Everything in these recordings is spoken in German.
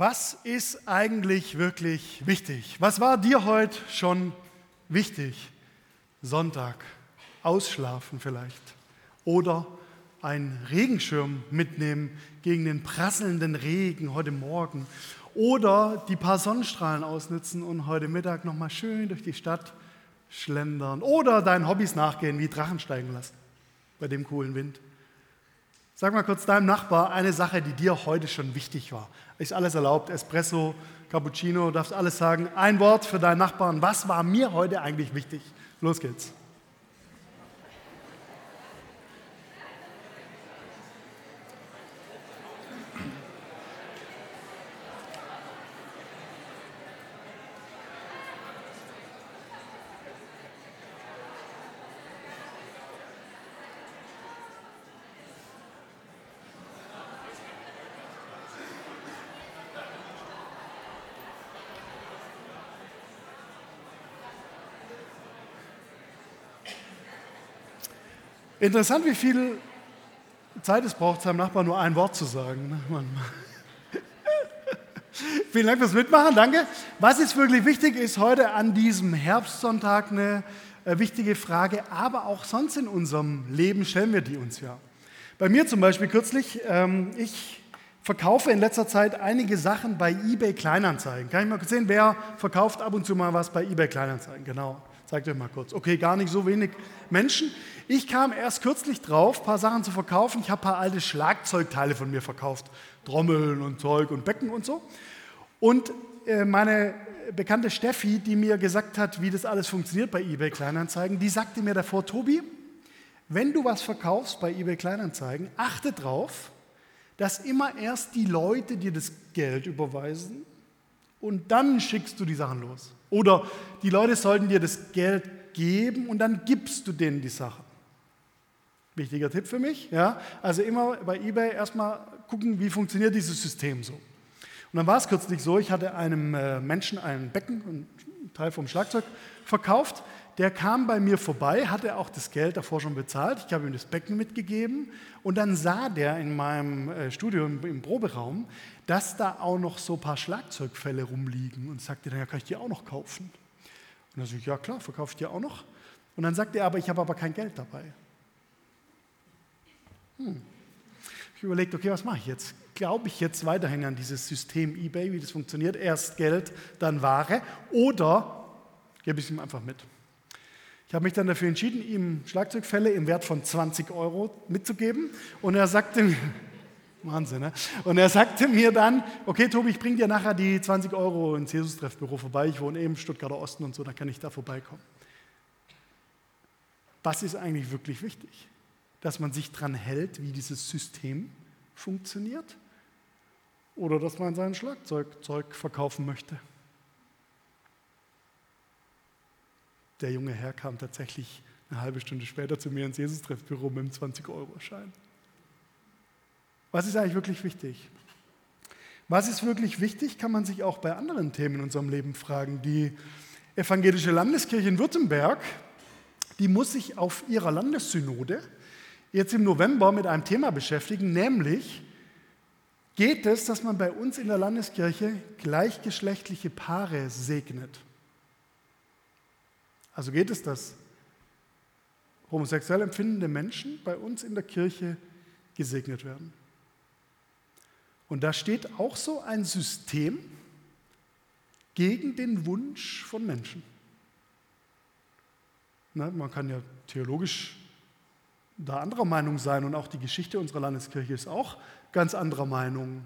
Was ist eigentlich wirklich wichtig? Was war dir heute schon wichtig? Sonntag, ausschlafen vielleicht oder einen Regenschirm mitnehmen gegen den prasselnden Regen heute Morgen oder die paar Sonnenstrahlen ausnutzen und heute Mittag nochmal schön durch die Stadt schlendern oder deinen Hobbys nachgehen, wie Drachen steigen lassen bei dem coolen Wind. Sag mal kurz deinem Nachbar eine Sache, die dir heute schon wichtig war. Ist alles erlaubt? Espresso, Cappuccino, darfst alles sagen. Ein Wort für deinen Nachbarn. Was war mir heute eigentlich wichtig? Los geht's. Interessant, wie viel Zeit es braucht, seinem Nachbarn nur ein Wort zu sagen. Ne? Vielen Dank fürs Mitmachen, danke. Was ist wirklich wichtig, ist heute an diesem Herbstsonntag eine äh, wichtige Frage, aber auch sonst in unserem Leben stellen wir die uns ja. Bei mir zum Beispiel kürzlich, ähm, ich verkaufe in letzter Zeit einige Sachen bei eBay Kleinanzeigen. Kann ich mal sehen, wer verkauft ab und zu mal was bei eBay Kleinanzeigen? Genau. Zeigt euch mal kurz. Okay, gar nicht so wenig Menschen. Ich kam erst kürzlich drauf, ein paar Sachen zu verkaufen. Ich habe ein paar alte Schlagzeugteile von mir verkauft. Trommeln und Zeug und Becken und so. Und äh, meine bekannte Steffi, die mir gesagt hat, wie das alles funktioniert bei eBay Kleinanzeigen, die sagte mir davor, Tobi, wenn du was verkaufst bei eBay Kleinanzeigen, achte darauf, dass immer erst die Leute dir das Geld überweisen und dann schickst du die Sachen los. Oder die Leute sollten dir das Geld geben und dann gibst du denen die Sache. Wichtiger Tipp für mich. Ja? Also immer bei eBay erstmal gucken, wie funktioniert dieses System so. Und dann war es kürzlich so, ich hatte einem äh, Menschen ein Becken, einen Teil vom Schlagzeug verkauft. Der kam bei mir vorbei, hatte auch das Geld davor schon bezahlt. Ich habe ihm das Becken mitgegeben und dann sah der in meinem äh, Studio im Proberaum, dass da auch noch so ein paar Schlagzeugfälle rumliegen und sagte dann, ja, kann ich die auch noch kaufen? Und dann sage ich, ja klar, verkaufe ich dir auch noch. Und dann sagte er, aber ich habe aber kein Geld dabei. Hm. Ich überlegt, okay, was mache ich jetzt? Glaube ich jetzt weiterhin an dieses System eBay, wie das funktioniert? Erst Geld, dann Ware oder gebe ich es ihm einfach mit? Ich habe mich dann dafür entschieden, ihm Schlagzeugfälle im Wert von 20 Euro mitzugeben. Und er sagte mir, Wahnsinn, ne? Und er sagte mir dann, okay Tobi, ich bringe dir nachher die 20 Euro ins Jesus-Treffbüro vorbei. Ich wohne eben im Stuttgarter Osten und so, da kann ich da vorbeikommen. Was ist eigentlich wirklich wichtig? Dass man sich daran hält, wie dieses System funktioniert? Oder dass man sein Schlagzeugzeug verkaufen möchte? Der junge Herr kam tatsächlich eine halbe Stunde später zu mir ins Jesus-Treffbüro mit einem 20-Euro-Schein. Was ist eigentlich wirklich wichtig? Was ist wirklich wichtig, kann man sich auch bei anderen Themen in unserem Leben fragen. Die evangelische Landeskirche in Württemberg, die muss sich auf ihrer Landessynode jetzt im November mit einem Thema beschäftigen, nämlich geht es, dass man bei uns in der Landeskirche gleichgeschlechtliche Paare segnet. Also geht es, dass homosexuell empfindende Menschen bei uns in der Kirche gesegnet werden. Und da steht auch so ein System gegen den Wunsch von Menschen. Na, man kann ja theologisch da anderer Meinung sein und auch die Geschichte unserer Landeskirche ist auch ganz anderer Meinung.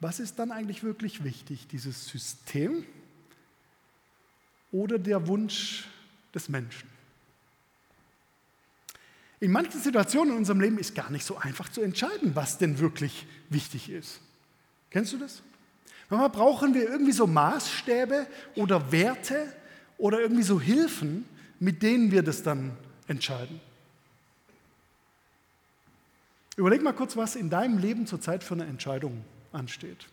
Was ist dann eigentlich wirklich wichtig, dieses System oder der Wunsch des Menschen? In manchen Situationen in unserem Leben ist gar nicht so einfach zu entscheiden, was denn wirklich wichtig ist. Kennst du das? Manchmal brauchen wir irgendwie so Maßstäbe oder Werte oder irgendwie so Hilfen, mit denen wir das dann entscheiden. Überleg mal kurz, was in deinem Leben zurzeit für eine Entscheidung ansteht.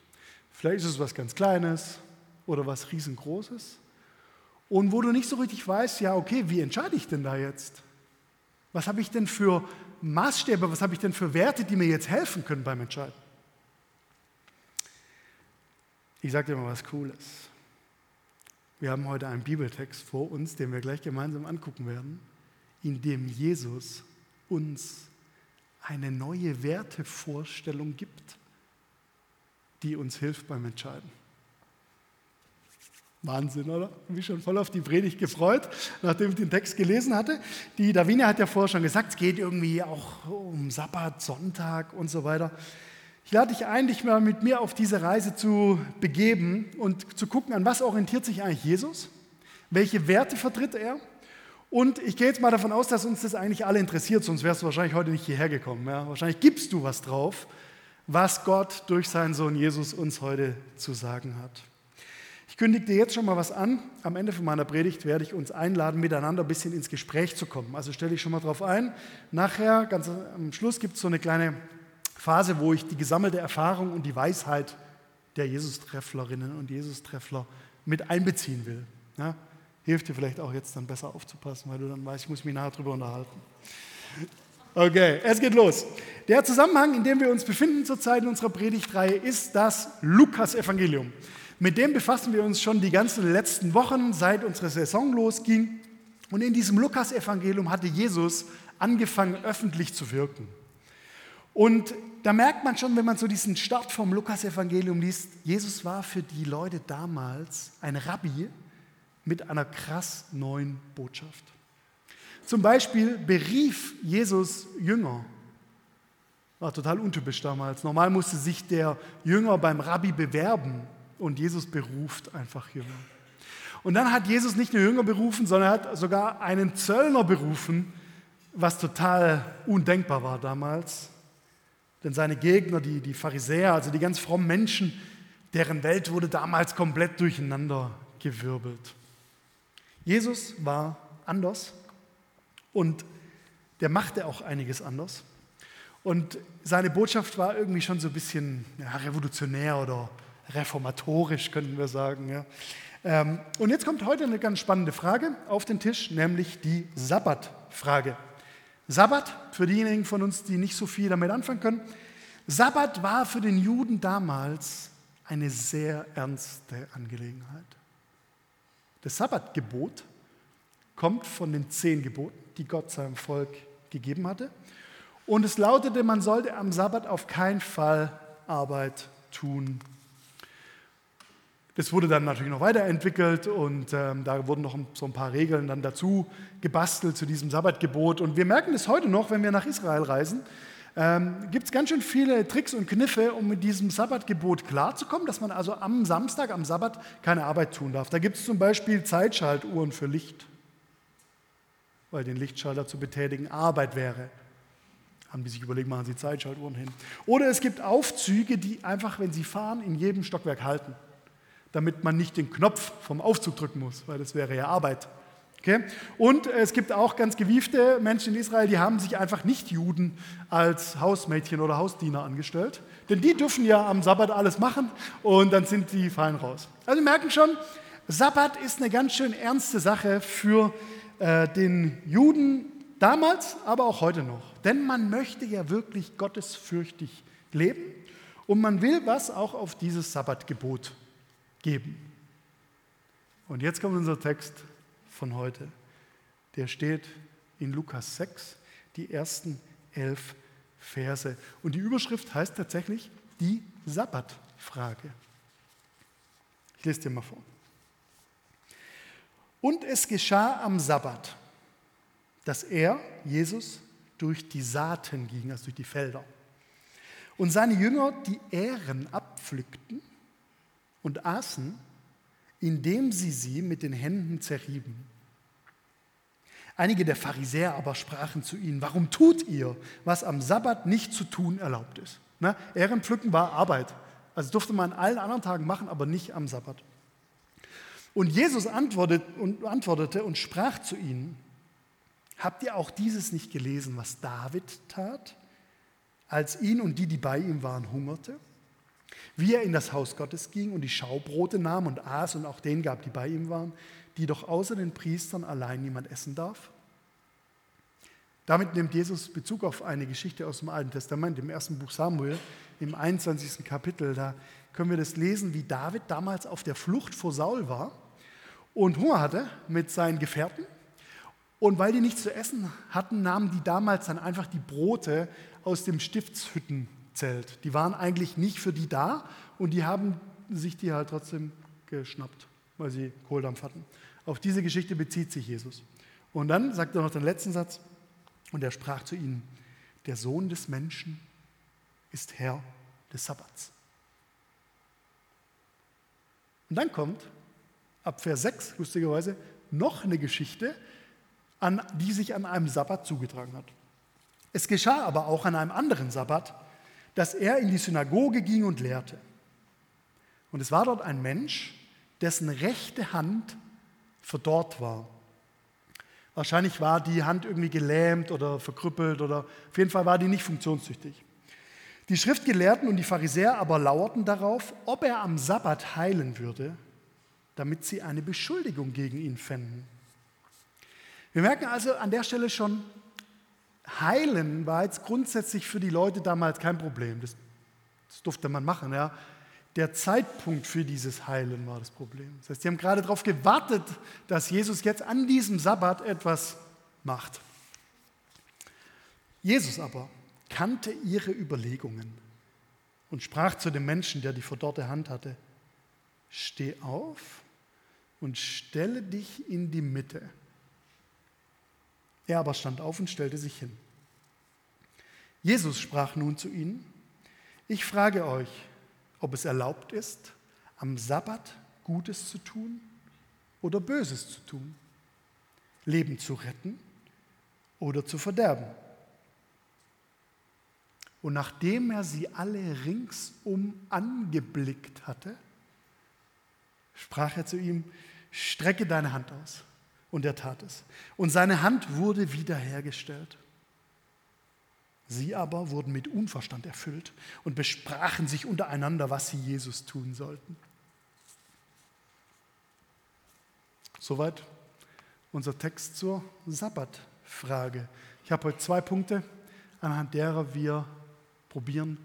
Vielleicht ist es was ganz Kleines oder was Riesengroßes. Und wo du nicht so richtig weißt, ja, okay, wie entscheide ich denn da jetzt? Was habe ich denn für Maßstäbe, was habe ich denn für Werte, die mir jetzt helfen können beim Entscheiden? Ich sage dir mal was Cooles. Wir haben heute einen Bibeltext vor uns, den wir gleich gemeinsam angucken werden, in dem Jesus uns eine neue Wertevorstellung gibt, die uns hilft beim Entscheiden. Wahnsinn, oder? Ich bin schon voll auf die Predigt gefreut, nachdem ich den Text gelesen hatte. Die Davina hat ja vorher schon gesagt, es geht irgendwie auch um Sabbat, Sonntag und so weiter. Ich lade dich ein, dich mal mit mir auf diese Reise zu begeben und zu gucken, an was orientiert sich eigentlich Jesus? Welche Werte vertritt er? Und ich gehe jetzt mal davon aus, dass uns das eigentlich alle interessiert, sonst wärst du wahrscheinlich heute nicht hierher gekommen. Ja? Wahrscheinlich gibst du was drauf, was Gott durch seinen Sohn Jesus uns heute zu sagen hat. Ich kündige dir jetzt schon mal was an. Am Ende von meiner Predigt werde ich uns einladen, miteinander ein bisschen ins Gespräch zu kommen. Also stelle ich schon mal drauf ein. Nachher, ganz am Schluss, gibt es so eine kleine Phase, wo ich die gesammelte Erfahrung und die Weisheit der Jesus-Trefflerinnen und Jesus-Treffler mit einbeziehen will. Ja? Hilft dir vielleicht auch jetzt dann besser aufzupassen, weil du dann weißt, ich muss mich nachher darüber unterhalten. Okay, es geht los. Der Zusammenhang, in dem wir uns befinden zurzeit in unserer Predigtreihe, ist das Lukas-Evangelium. Mit dem befassen wir uns schon die ganzen letzten Wochen, seit unsere Saison losging. Und in diesem Lukas-Evangelium hatte Jesus angefangen, öffentlich zu wirken. Und da merkt man schon, wenn man so diesen Start vom Lukas-Evangelium liest, Jesus war für die Leute damals ein Rabbi mit einer krass neuen Botschaft. Zum Beispiel berief Jesus Jünger. War total untypisch damals. Normal musste sich der Jünger beim Rabbi bewerben und Jesus beruft einfach Jünger. Und dann hat Jesus nicht nur Jünger berufen, sondern er hat sogar einen Zöllner berufen, was total undenkbar war damals. Denn seine Gegner, die, die Pharisäer, also die ganz frommen Menschen, deren Welt wurde damals komplett durcheinander gewirbelt. Jesus war anders und der machte auch einiges anders. Und seine Botschaft war irgendwie schon so ein bisschen ja, revolutionär oder reformatorisch, könnten wir sagen. Ja. Ähm, und jetzt kommt heute eine ganz spannende Frage auf den Tisch, nämlich die Sabbatfrage. Sabbat, für diejenigen von uns, die nicht so viel damit anfangen können, Sabbat war für den Juden damals eine sehr ernste Angelegenheit. Das Sabbatgebot kommt von den zehn Geboten, die Gott seinem Volk gegeben hatte. Und es lautete, man sollte am Sabbat auf keinen Fall Arbeit tun das wurde dann natürlich noch weiterentwickelt und ähm, da wurden noch so ein paar Regeln dann dazu gebastelt zu diesem Sabbatgebot. Und wir merken es heute noch, wenn wir nach Israel reisen, ähm, gibt es ganz schön viele Tricks und Kniffe, um mit diesem Sabbatgebot klarzukommen, dass man also am Samstag, am Sabbat keine Arbeit tun darf. Da gibt es zum Beispiel Zeitschaltuhren für Licht, weil den Lichtschalter zu betätigen Arbeit wäre. Haben die sich überlegt, machen sie Zeitschaltuhren hin. Oder es gibt Aufzüge, die einfach, wenn sie fahren, in jedem Stockwerk halten damit man nicht den Knopf vom Aufzug drücken muss, weil das wäre ja Arbeit. Okay? Und es gibt auch ganz gewiefte Menschen in Israel, die haben sich einfach nicht Juden als Hausmädchen oder Hausdiener angestellt, denn die dürfen ja am Sabbat alles machen und dann sind die fein raus. Also Sie merken schon, Sabbat ist eine ganz schön ernste Sache für äh, den Juden damals, aber auch heute noch. Denn man möchte ja wirklich gottesfürchtig leben und man will was auch auf dieses Sabbatgebot geben. Und jetzt kommt unser Text von heute. Der steht in Lukas 6, die ersten elf Verse. Und die Überschrift heißt tatsächlich die Sabbatfrage. Ich lese dir mal vor. Und es geschah am Sabbat, dass er, Jesus, durch die Saaten ging, also durch die Felder. Und seine Jünger die Ähren abpflückten und aßen, indem sie sie mit den Händen zerrieben. Einige der Pharisäer aber sprachen zu ihnen, warum tut ihr, was am Sabbat nicht zu tun erlaubt ist? Ne? Ehrenpflücken war Arbeit. Also durfte man an allen anderen Tagen machen, aber nicht am Sabbat. Und Jesus antwortet und, antwortete und sprach zu ihnen, habt ihr auch dieses nicht gelesen, was David tat, als ihn und die, die bei ihm waren, hungerte? Wie er in das Haus Gottes ging und die Schaubrote nahm und aß und auch denen gab, die bei ihm waren, die doch außer den Priestern allein niemand essen darf? Damit nimmt Jesus Bezug auf eine Geschichte aus dem Alten Testament, im ersten Buch Samuel, im 21. Kapitel. Da können wir das lesen, wie David damals auf der Flucht vor Saul war und Hunger hatte mit seinen Gefährten. Und weil die nichts zu essen hatten, nahmen die damals dann einfach die Brote aus dem Stiftshüttenzelt. Die waren eigentlich nicht für die da und die haben sich die halt trotzdem geschnappt, weil sie Kohldampf hatten. Auf diese Geschichte bezieht sich Jesus. Und dann sagt er noch den letzten Satz, und er sprach zu ihnen, der Sohn des Menschen ist Herr des Sabbats. Und dann kommt ab Vers 6, lustigerweise, noch eine Geschichte, an, die sich an einem Sabbat zugetragen hat. Es geschah aber auch an einem anderen Sabbat, dass er in die Synagoge ging und lehrte. Und es war dort ein Mensch, dessen rechte Hand verdorrt war. Wahrscheinlich war die Hand irgendwie gelähmt oder verkrüppelt oder auf jeden Fall war die nicht funktionstüchtig. Die Schriftgelehrten und die Pharisäer aber lauerten darauf, ob er am Sabbat heilen würde, damit sie eine Beschuldigung gegen ihn fänden. Wir merken also an der Stelle schon, heilen war jetzt grundsätzlich für die Leute damals kein Problem. Das, das durfte man machen. Ja. Der Zeitpunkt für dieses Heilen war das Problem. Das heißt, sie haben gerade darauf gewartet, dass Jesus jetzt an diesem Sabbat etwas macht. Jesus aber kannte ihre Überlegungen und sprach zu dem Menschen, der die verdorrte Hand hatte, steh auf und stelle dich in die Mitte. Er aber stand auf und stellte sich hin. Jesus sprach nun zu ihnen, ich frage euch, ob es erlaubt ist, am Sabbat Gutes zu tun oder Böses zu tun, Leben zu retten oder zu verderben. Und nachdem er sie alle ringsum angeblickt hatte, sprach er zu ihm, strecke deine Hand aus. Und er tat es. Und seine Hand wurde wiederhergestellt. Sie aber wurden mit Unverstand erfüllt und besprachen sich untereinander, was sie Jesus tun sollten. Soweit unser Text zur Sabbatfrage. Ich habe heute zwei Punkte, anhand derer wir probieren,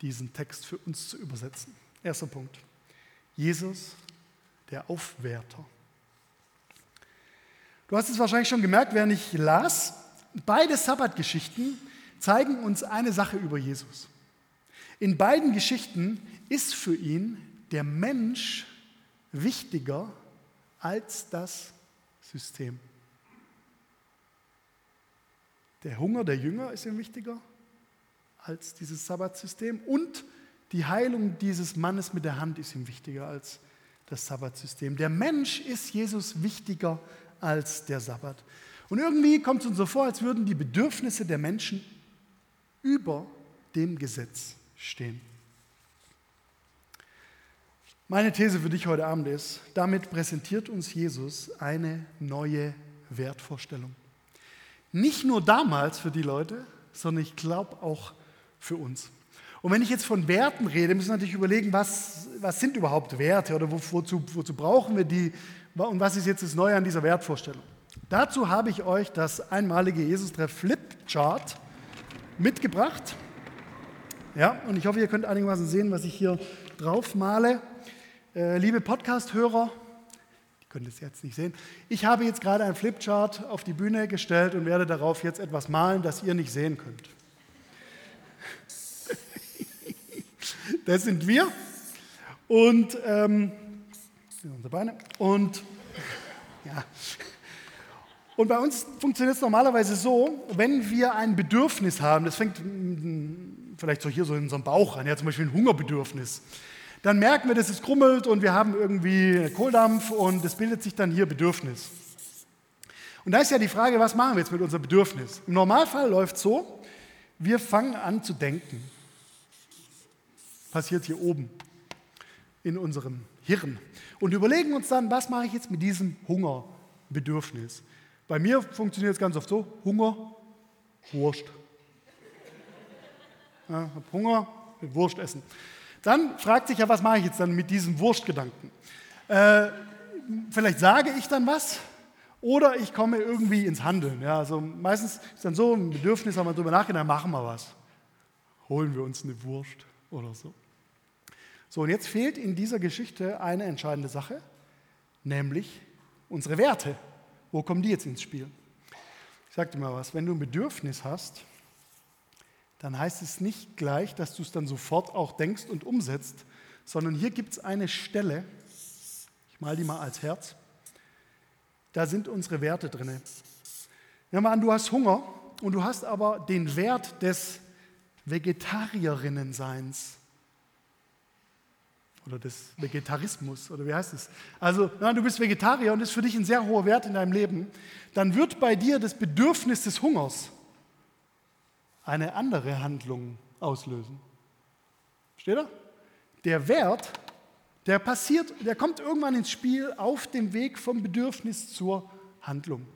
diesen Text für uns zu übersetzen. Erster Punkt. Jesus, der Aufwärter. Du hast es wahrscheinlich schon gemerkt, während ich las. Beide Sabbatgeschichten zeigen uns eine Sache über Jesus. In beiden Geschichten ist für ihn der Mensch wichtiger als das System. Der Hunger der Jünger ist ihm wichtiger als dieses Sabbatsystem und die Heilung dieses Mannes mit der Hand ist ihm wichtiger als das Sabbatsystem. Der Mensch ist Jesus wichtiger als der Sabbat. Und irgendwie kommt es uns so vor, als würden die Bedürfnisse der Menschen über dem Gesetz stehen. Meine These für dich heute Abend ist, damit präsentiert uns Jesus eine neue Wertvorstellung. Nicht nur damals für die Leute, sondern ich glaube auch für uns. Und wenn ich jetzt von Werten rede, müssen wir natürlich überlegen, was, was sind überhaupt Werte oder wozu, wozu brauchen wir die was ist jetzt das Neue an dieser Wertvorstellung. Dazu habe ich euch das einmalige Jesus-Treff Flipchart mitgebracht. Ja, und ich hoffe, ihr könnt einigermaßen sehen, was ich hier drauf male. Äh, liebe Podcast-Hörer, die können das jetzt nicht sehen. Ich habe jetzt gerade ein Flipchart auf die Bühne gestellt und werde darauf jetzt etwas malen, das ihr nicht sehen könnt. das sind wir. Und ähm, unsere Beine. Und ja. Und bei uns funktioniert es normalerweise so, wenn wir ein Bedürfnis haben, das fängt vielleicht so hier so in unserem Bauch an, ja, zum Beispiel ein Hungerbedürfnis, dann merken wir, dass es krummelt und wir haben irgendwie Kohldampf und es bildet sich dann hier Bedürfnis. Und da ist ja die Frage, was machen wir jetzt mit unserem Bedürfnis? Im Normalfall läuft es so, wir fangen an zu denken. Passiert hier oben in unserem Hirn. Und überlegen uns dann, was mache ich jetzt mit diesem Hungerbedürfnis? Bei mir funktioniert es ganz oft so: Hunger, Wurst. Ja, habe Hunger, will Wurst essen. Dann fragt sich ja, was mache ich jetzt dann mit diesem Wurstgedanken? Äh, vielleicht sage ich dann was oder ich komme irgendwie ins Handeln. Ja, also meistens ist dann so ein Bedürfnis, haben wir darüber nachgedacht, machen wir was. Holen wir uns eine Wurst oder so. So, und jetzt fehlt in dieser Geschichte eine entscheidende Sache, nämlich unsere Werte. Wo kommen die jetzt ins Spiel? Ich sage dir mal was, wenn du ein Bedürfnis hast, dann heißt es nicht gleich, dass du es dann sofort auch denkst und umsetzt, sondern hier gibt es eine Stelle, ich mal die mal als Herz, da sind unsere Werte drin. Nehmen wir an, du hast Hunger und du hast aber den Wert des Vegetarierinnenseins oder des Vegetarismus oder wie heißt es? Also, ja, du bist Vegetarier und das ist für dich ein sehr hoher Wert in deinem Leben, dann wird bei dir das Bedürfnis des Hungers eine andere Handlung auslösen. Steht da? Der Wert, der passiert, der kommt irgendwann ins Spiel auf dem Weg vom Bedürfnis zur Handlung.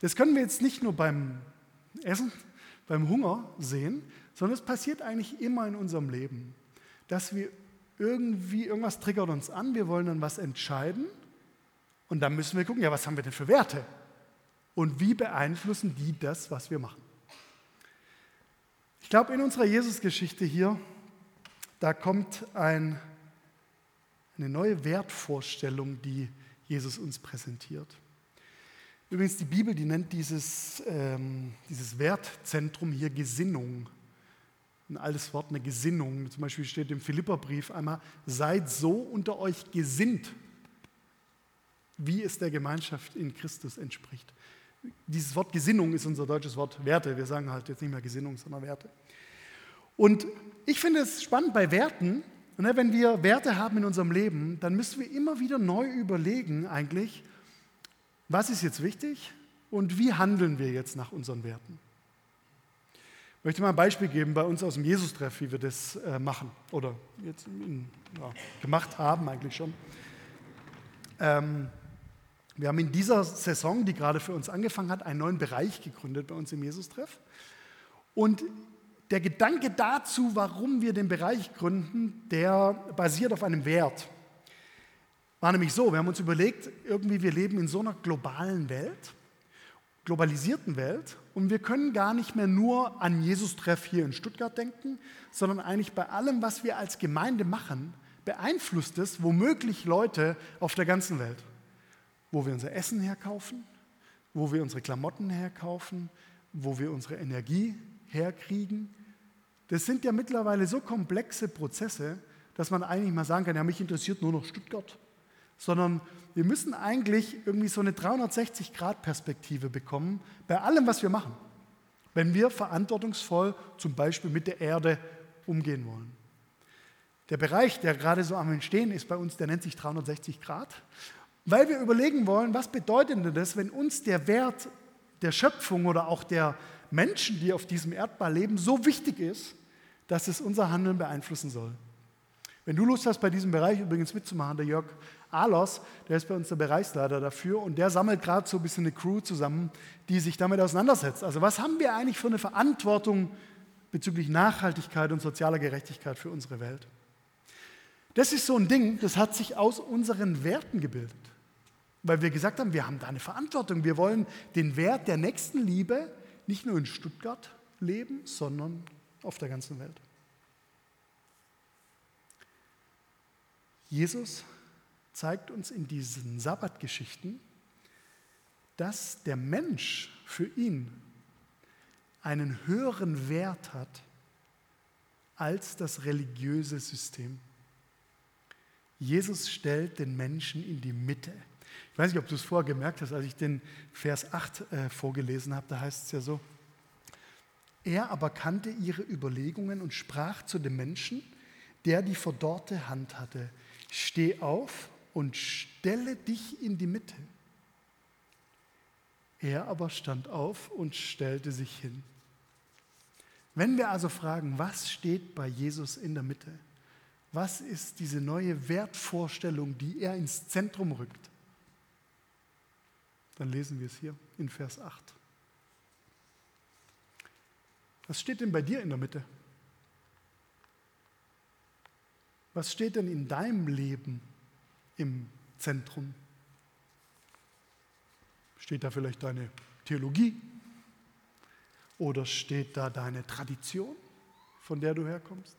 Das können wir jetzt nicht nur beim Essen, beim Hunger sehen, sondern es passiert eigentlich immer in unserem Leben, dass wir irgendwie, irgendwas triggert uns an, wir wollen dann was entscheiden und dann müssen wir gucken, ja, was haben wir denn für Werte? Und wie beeinflussen die das, was wir machen? Ich glaube, in unserer Jesusgeschichte hier, da kommt ein, eine neue Wertvorstellung, die Jesus uns präsentiert. Übrigens, die Bibel, die nennt dieses, ähm, dieses Wertzentrum hier Gesinnung. Ein altes Wort, eine Gesinnung. Zum Beispiel steht im Philipperbrief einmal, seid so unter euch gesinnt, wie es der Gemeinschaft in Christus entspricht. Dieses Wort Gesinnung ist unser deutsches Wort Werte. Wir sagen halt jetzt nicht mehr Gesinnung, sondern Werte. Und ich finde es spannend bei Werten, ne, wenn wir Werte haben in unserem Leben, dann müssen wir immer wieder neu überlegen eigentlich, was ist jetzt wichtig und wie handeln wir jetzt nach unseren Werten. Ich möchte mal ein Beispiel geben bei uns aus dem Jesus-Treff, wie wir das äh, machen oder jetzt ja, gemacht haben eigentlich schon. Ähm, wir haben in dieser Saison, die gerade für uns angefangen hat, einen neuen Bereich gegründet bei uns im Jesus-Treff. Und der Gedanke dazu, warum wir den Bereich gründen, der basiert auf einem Wert. War nämlich so, wir haben uns überlegt, irgendwie wir leben in so einer globalen Welt, globalisierten Welt und wir können gar nicht mehr nur an Jesus-Treff hier in Stuttgart denken, sondern eigentlich bei allem, was wir als Gemeinde machen, beeinflusst es womöglich Leute auf der ganzen Welt wo wir unser Essen herkaufen, wo wir unsere Klamotten herkaufen, wo wir unsere Energie herkriegen. Das sind ja mittlerweile so komplexe Prozesse, dass man eigentlich mal sagen kann, ja, mich interessiert nur noch Stuttgart, sondern wir müssen eigentlich irgendwie so eine 360-Grad-Perspektive bekommen bei allem, was wir machen, wenn wir verantwortungsvoll zum Beispiel mit der Erde umgehen wollen. Der Bereich, der gerade so am Entstehen ist bei uns, der nennt sich 360 Grad. Weil wir überlegen wollen, was bedeutet denn das, wenn uns der Wert der Schöpfung oder auch der Menschen, die auf diesem Erdball leben, so wichtig ist, dass es unser Handeln beeinflussen soll. Wenn du Lust hast, bei diesem Bereich übrigens mitzumachen, der Jörg Alos, der ist bei uns der Bereichsleiter dafür und der sammelt gerade so ein bisschen eine Crew zusammen, die sich damit auseinandersetzt. Also was haben wir eigentlich für eine Verantwortung bezüglich Nachhaltigkeit und sozialer Gerechtigkeit für unsere Welt? Das ist so ein Ding, das hat sich aus unseren Werten gebildet. Weil wir gesagt haben, wir haben da eine Verantwortung. Wir wollen den Wert der Nächstenliebe nicht nur in Stuttgart leben, sondern auf der ganzen Welt. Jesus zeigt uns in diesen Sabbatgeschichten, dass der Mensch für ihn einen höheren Wert hat als das religiöse System. Jesus stellt den Menschen in die Mitte. Ich weiß nicht, ob du es vorher gemerkt hast, als ich den Vers 8 äh, vorgelesen habe, da heißt es ja so, er aber kannte ihre Überlegungen und sprach zu dem Menschen, der die verdorrte Hand hatte, steh auf und stelle dich in die Mitte. Er aber stand auf und stellte sich hin. Wenn wir also fragen, was steht bei Jesus in der Mitte? Was ist diese neue Wertvorstellung, die er ins Zentrum rückt? Dann lesen wir es hier in Vers 8. Was steht denn bei dir in der Mitte? Was steht denn in deinem Leben im Zentrum? Steht da vielleicht deine Theologie? Oder steht da deine Tradition, von der du herkommst?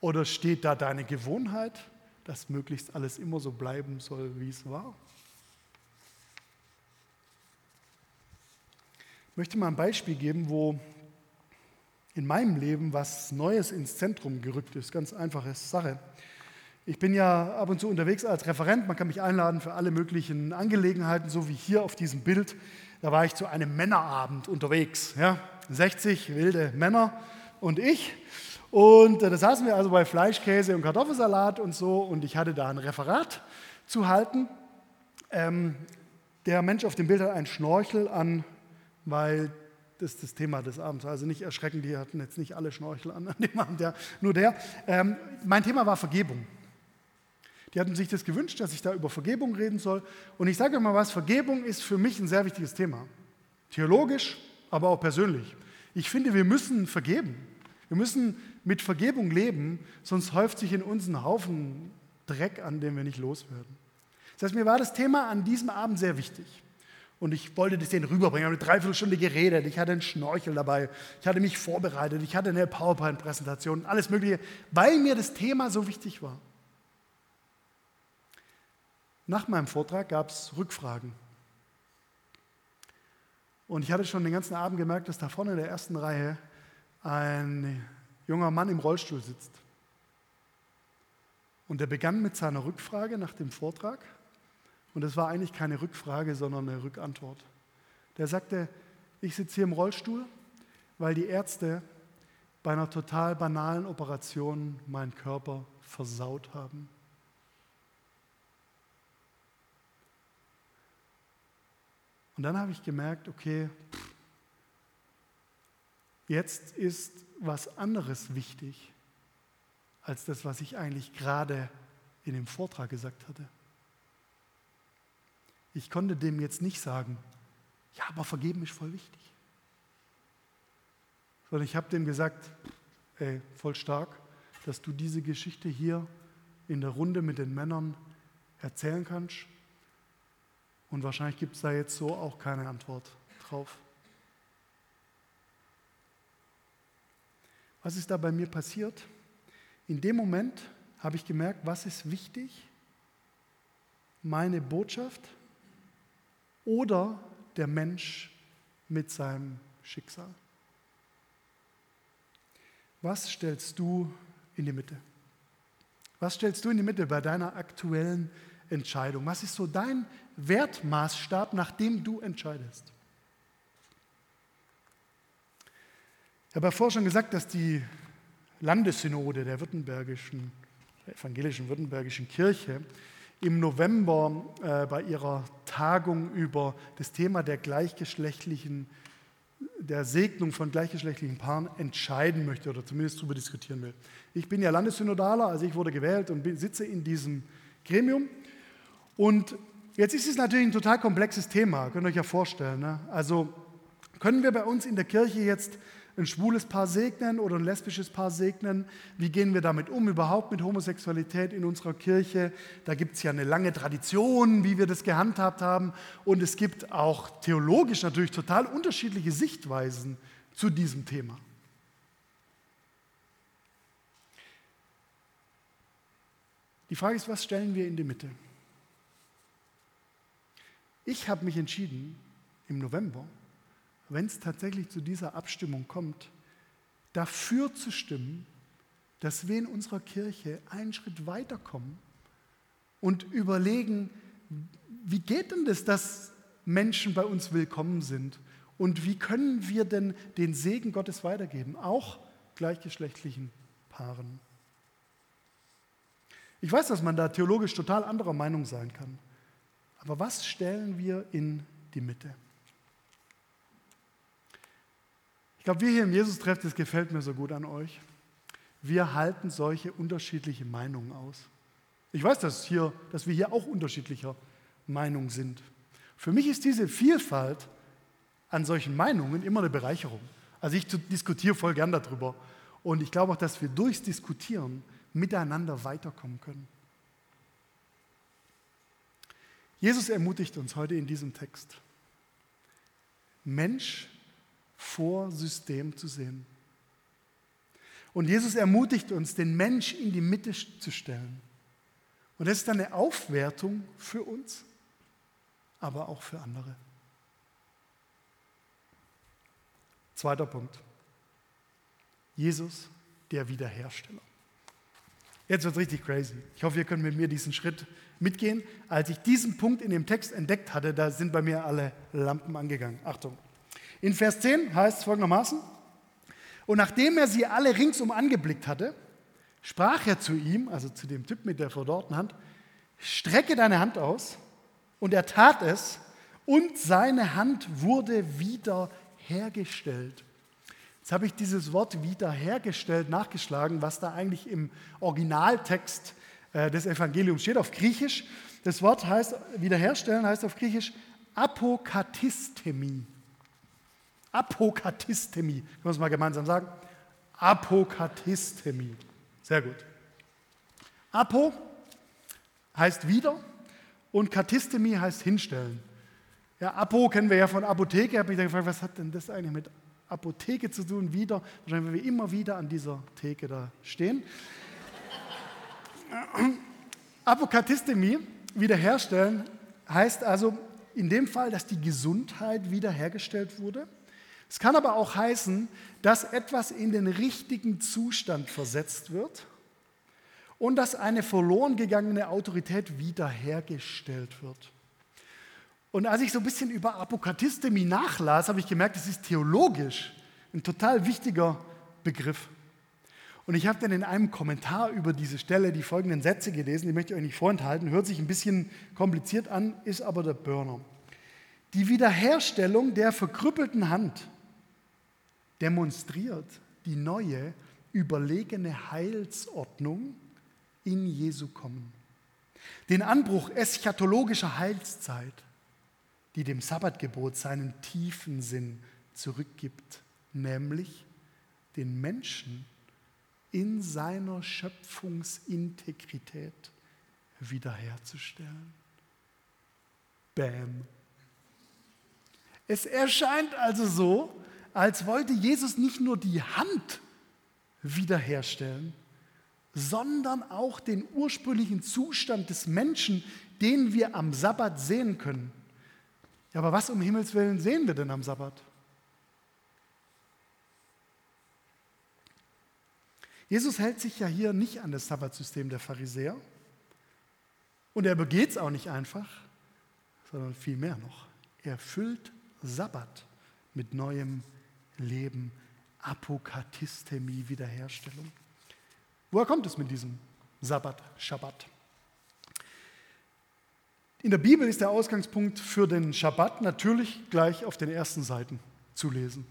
Oder steht da deine Gewohnheit, dass möglichst alles immer so bleiben soll, wie es war? Ich möchte mal ein Beispiel geben, wo in meinem Leben was Neues ins Zentrum gerückt ist. Ganz einfache Sache. Ich bin ja ab und zu unterwegs als Referent. Man kann mich einladen für alle möglichen Angelegenheiten, so wie hier auf diesem Bild. Da war ich zu einem Männerabend unterwegs. Ja? 60 wilde Männer und ich. Und äh, da saßen wir also bei Fleisch, Käse und Kartoffelsalat und so. Und ich hatte da ein Referat zu halten. Ähm, der Mensch auf dem Bild hat einen Schnorchel an, weil das ist das Thema des Abends. Also nicht erschrecken, die hatten jetzt nicht alle Schnorchel an, an dem Abend, der, nur der. Ähm, mein Thema war Vergebung. Die hatten sich das gewünscht, dass ich da über Vergebung reden soll. Und ich sage mal was, Vergebung ist für mich ein sehr wichtiges Thema. Theologisch, aber auch persönlich. Ich finde, wir müssen vergeben. Wir müssen mit Vergebung leben, sonst häuft sich in uns ein Haufen Dreck an, den wir nicht loswerden. Das heißt, mir war das Thema an diesem Abend sehr wichtig. Und ich wollte das denen rüberbringen. Ich habe eine Dreiviertelstunde geredet. Ich hatte einen Schnorchel dabei. Ich hatte mich vorbereitet. Ich hatte eine PowerPoint-Präsentation. Alles Mögliche, weil mir das Thema so wichtig war. Nach meinem Vortrag gab es Rückfragen. Und ich hatte schon den ganzen Abend gemerkt, dass da vorne in der ersten Reihe ein junger Mann im Rollstuhl sitzt. Und er begann mit seiner Rückfrage nach dem Vortrag. Und es war eigentlich keine Rückfrage, sondern eine Rückantwort. Der sagte, ich sitze hier im Rollstuhl, weil die Ärzte bei einer total banalen Operation meinen Körper versaut haben. Und dann habe ich gemerkt, okay, jetzt ist was anderes wichtig als das, was ich eigentlich gerade in dem Vortrag gesagt hatte. Ich konnte dem jetzt nicht sagen, ja, aber vergeben ist voll wichtig. Sondern ich habe dem gesagt, ey, voll stark, dass du diese Geschichte hier in der Runde mit den Männern erzählen kannst. Und wahrscheinlich gibt es da jetzt so auch keine Antwort drauf. Was ist da bei mir passiert? In dem Moment habe ich gemerkt, was ist wichtig? Meine Botschaft oder der Mensch mit seinem Schicksal? Was stellst du in die Mitte? Was stellst du in die Mitte bei deiner aktuellen Entscheidung? Was ist so dein Wertmaßstab, nach dem du entscheidest? Ich habe ja vorher schon gesagt, dass die Landessynode der württembergischen, evangelischen württembergischen Kirche im November äh, bei ihrer Tagung über das Thema der gleichgeschlechtlichen, der Segnung von gleichgeschlechtlichen Paaren entscheiden möchte oder zumindest darüber diskutieren will. Ich bin ja Landessynodaler, also ich wurde gewählt und bin, sitze in diesem Gremium. Und jetzt ist es natürlich ein total komplexes Thema, könnt ihr euch ja vorstellen. Ne? Also können wir bei uns in der Kirche jetzt ein schwules Paar segnen oder ein lesbisches Paar segnen? Wie gehen wir damit um, überhaupt mit Homosexualität in unserer Kirche? Da gibt es ja eine lange Tradition, wie wir das gehandhabt haben. Und es gibt auch theologisch natürlich total unterschiedliche Sichtweisen zu diesem Thema. Die Frage ist, was stellen wir in die Mitte? Ich habe mich entschieden im November, wenn es tatsächlich zu dieser Abstimmung kommt, dafür zu stimmen, dass wir in unserer Kirche einen Schritt weiterkommen und überlegen, wie geht denn das, dass Menschen bei uns willkommen sind und wie können wir denn den Segen Gottes weitergeben, auch gleichgeschlechtlichen Paaren. Ich weiß, dass man da theologisch total anderer Meinung sein kann, aber was stellen wir in die Mitte? glaube, wir hier im Jesus-Treff, das gefällt mir so gut an euch. Wir halten solche unterschiedliche Meinungen aus. Ich weiß, dass, hier, dass wir hier auch unterschiedlicher Meinung sind. Für mich ist diese Vielfalt an solchen Meinungen immer eine Bereicherung. Also ich diskutiere voll gern darüber. Und ich glaube auch, dass wir durchs Diskutieren miteinander weiterkommen können. Jesus ermutigt uns heute in diesem Text. Mensch vor System zu sehen. Und Jesus ermutigt uns, den Mensch in die Mitte zu stellen. Und das ist eine Aufwertung für uns, aber auch für andere. Zweiter Punkt. Jesus, der Wiederhersteller. Jetzt wird es richtig crazy. Ich hoffe, ihr könnt mit mir diesen Schritt mitgehen. Als ich diesen Punkt in dem Text entdeckt hatte, da sind bei mir alle Lampen angegangen. Achtung. In Vers 10 heißt es folgendermaßen, und nachdem er sie alle ringsum angeblickt hatte, sprach er zu ihm, also zu dem Typ mit der verdorrten Hand, strecke deine Hand aus. Und er tat es und seine Hand wurde wieder hergestellt. Jetzt habe ich dieses Wort wiederhergestellt nachgeschlagen, was da eigentlich im Originaltext des Evangeliums steht, auf Griechisch. Das Wort heißt, wiederherstellen heißt auf Griechisch Apokatistemi. Apokatistemi. Können wir es mal gemeinsam sagen? Apokatistemi. Sehr gut. Apo heißt wieder und Katistemi heißt hinstellen. Ja, Apo kennen wir ja von Apotheke. Ich habe mich dann gefragt, was hat denn das eigentlich mit Apotheke zu tun, wieder, wahrscheinlich, weil wir immer wieder an dieser Theke da stehen. Apokatistemie, wiederherstellen, heißt also in dem Fall, dass die Gesundheit wiederhergestellt wurde. Es kann aber auch heißen, dass etwas in den richtigen Zustand versetzt wird und dass eine verloren gegangene Autorität wiederhergestellt wird. Und als ich so ein bisschen über Apokatistemie nachlas, habe ich gemerkt, es ist theologisch ein total wichtiger Begriff. Und ich habe dann in einem Kommentar über diese Stelle die folgenden Sätze gelesen, die möchte ich euch nicht vorenthalten, hört sich ein bisschen kompliziert an, ist aber der Burner. Die Wiederherstellung der verkrüppelten Hand demonstriert die neue, überlegene Heilsordnung in Jesu kommen. Den Anbruch eschatologischer Heilszeit die dem Sabbatgebot seinen tiefen Sinn zurückgibt, nämlich den Menschen in seiner Schöpfungsintegrität wiederherzustellen. Bam. Es erscheint also so, als wollte Jesus nicht nur die Hand wiederherstellen, sondern auch den ursprünglichen Zustand des Menschen, den wir am Sabbat sehen können. Ja, aber was um Himmels Willen sehen wir denn am Sabbat? Jesus hält sich ja hier nicht an das Sabbatsystem der Pharisäer und er begeht es auch nicht einfach, sondern vielmehr noch. Er füllt Sabbat mit neuem Leben, Apokatistemie, Wiederherstellung. Woher kommt es mit diesem Sabbat, Schabbat? In der Bibel ist der Ausgangspunkt für den Schabbat natürlich gleich auf den ersten Seiten zu lesen.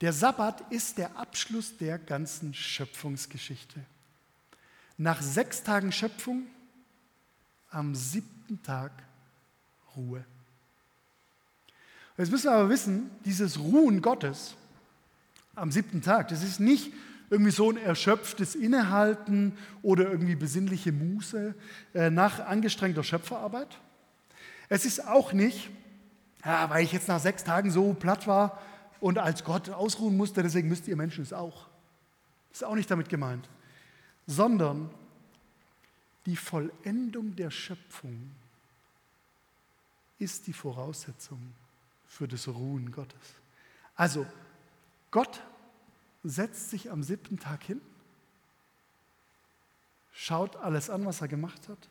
Der Sabbat ist der Abschluss der ganzen Schöpfungsgeschichte. Nach sechs Tagen Schöpfung, am siebten Tag Ruhe. Jetzt müssen wir aber wissen, dieses Ruhen Gottes am siebten Tag, das ist nicht irgendwie so ein erschöpftes Innehalten oder irgendwie besinnliche Muße äh, nach angestrengter Schöpferarbeit, es ist auch nicht, ja, weil ich jetzt nach sechs Tagen so platt war und als Gott ausruhen musste, deswegen müsst ihr Menschen es auch. Ist auch nicht damit gemeint. Sondern die Vollendung der Schöpfung ist die Voraussetzung für das Ruhen Gottes. Also, Gott setzt sich am siebten Tag hin, schaut alles an, was er gemacht hat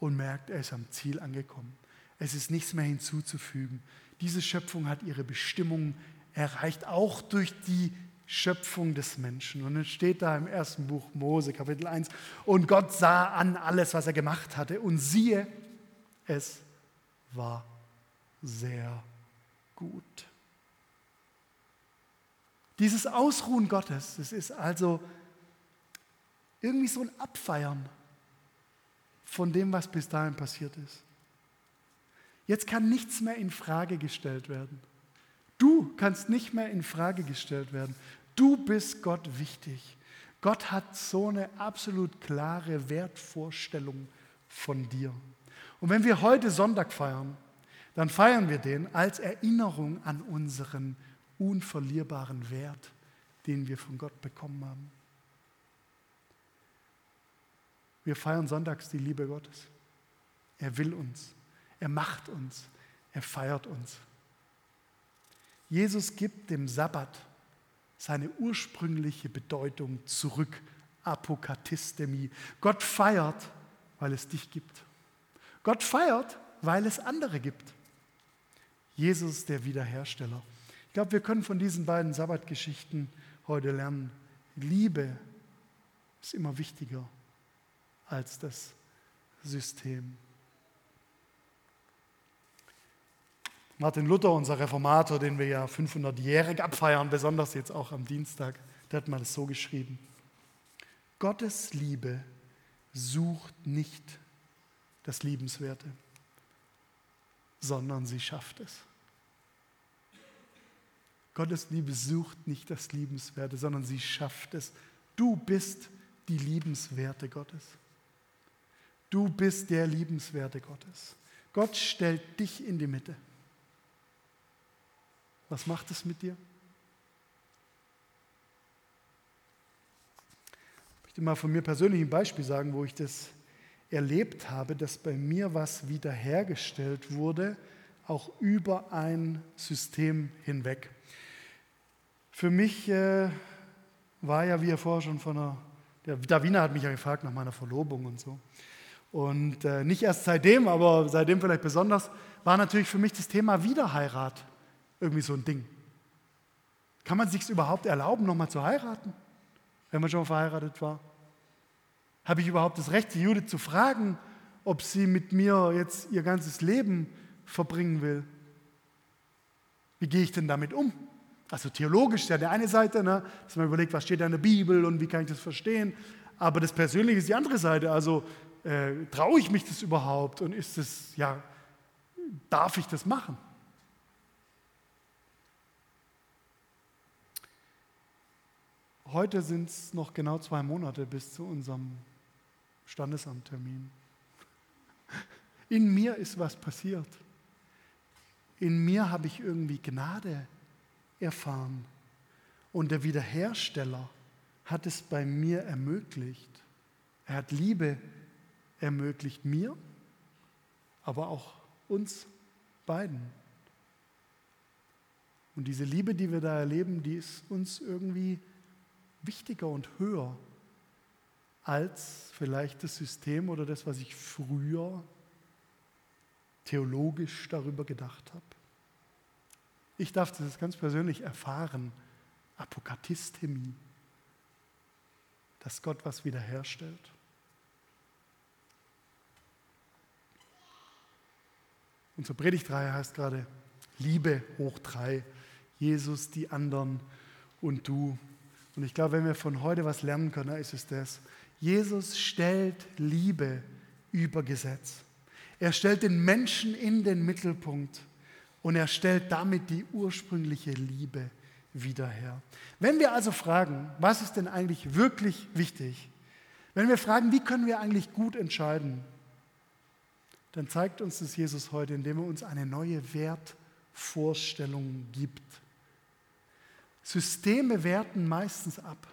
und merkt, er ist am Ziel angekommen. Es ist nichts mehr hinzuzufügen. Diese Schöpfung hat ihre Bestimmung erreicht, auch durch die Schöpfung des Menschen. Und es steht da im ersten Buch Mose, Kapitel 1, und Gott sah an alles, was er gemacht hatte, und siehe, es war sehr gut. Dieses Ausruhen Gottes, das ist also irgendwie so ein Abfeiern von dem, was bis dahin passiert ist. Jetzt kann nichts mehr in Frage gestellt werden. Du kannst nicht mehr in Frage gestellt werden. Du bist Gott wichtig. Gott hat so eine absolut klare Wertvorstellung von dir. Und wenn wir heute Sonntag feiern, dann feiern wir den als Erinnerung an unseren unverlierbaren Wert, den wir von Gott bekommen haben. Wir feiern sonntags die Liebe Gottes. Er will uns er macht uns, er feiert uns. Jesus gibt dem Sabbat seine ursprüngliche Bedeutung zurück. Apokatistemi. Gott feiert, weil es dich gibt. Gott feiert, weil es andere gibt. Jesus der Wiederhersteller. Ich glaube, wir können von diesen beiden Sabbatgeschichten heute lernen. Liebe ist immer wichtiger als das System. Martin Luther, unser Reformator, den wir ja 500-jährig abfeiern, besonders jetzt auch am Dienstag, der hat mal das so geschrieben. Gottes Liebe sucht nicht das Liebenswerte, sondern sie schafft es. Gottes Liebe sucht nicht das Liebenswerte, sondern sie schafft es. Du bist die Liebenswerte Gottes. Du bist der Liebenswerte Gottes. Gott stellt dich in die Mitte. Was macht es mit dir? Ich möchte mal von mir persönlich ein Beispiel sagen, wo ich das erlebt habe, dass bei mir was wiederhergestellt wurde, auch über ein System hinweg. Für mich äh, war ja, wie er vorher schon von der, der Davina hat mich ja gefragt nach meiner Verlobung und so. Und äh, nicht erst seitdem, aber seitdem vielleicht besonders, war natürlich für mich das Thema Wiederheirat irgendwie so ein Ding. Kann man sich überhaupt erlauben, nochmal zu heiraten, wenn man schon verheiratet war? Habe ich überhaupt das Recht, die Judith zu fragen, ob sie mit mir jetzt ihr ganzes Leben verbringen will? Wie gehe ich denn damit um? Also theologisch ist ja die eine Seite, ne, dass man überlegt, was steht da in der Bibel und wie kann ich das verstehen. Aber das Persönliche ist die andere Seite. Also äh, traue ich mich das überhaupt und ist es, ja, darf ich das machen? Heute sind es noch genau zwei Monate bis zu unserem Standesamttermin. In mir ist was passiert. In mir habe ich irgendwie Gnade erfahren. Und der Wiederhersteller hat es bei mir ermöglicht. Er hat Liebe ermöglicht mir, aber auch uns beiden. Und diese Liebe, die wir da erleben, die ist uns irgendwie wichtiger und höher als vielleicht das System oder das, was ich früher theologisch darüber gedacht habe. Ich darf das ganz persönlich erfahren. Apokatistemie. Dass Gott was wiederherstellt. Unsere Predigtreihe heißt gerade Liebe hoch drei. Jesus, die anderen und du. Und ich glaube, wenn wir von heute was lernen können, ist es das. Jesus stellt Liebe über Gesetz. Er stellt den Menschen in den Mittelpunkt. Und er stellt damit die ursprüngliche Liebe wieder her. Wenn wir also fragen, was ist denn eigentlich wirklich wichtig? Wenn wir fragen, wie können wir eigentlich gut entscheiden? Dann zeigt uns das Jesus heute, indem er uns eine neue Wertvorstellung gibt. Systeme werten meistens ab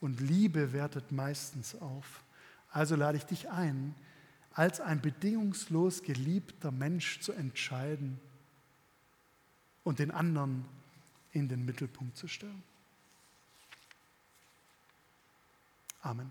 und Liebe wertet meistens auf. Also lade ich dich ein, als ein bedingungslos geliebter Mensch zu entscheiden und den anderen in den Mittelpunkt zu stellen. Amen.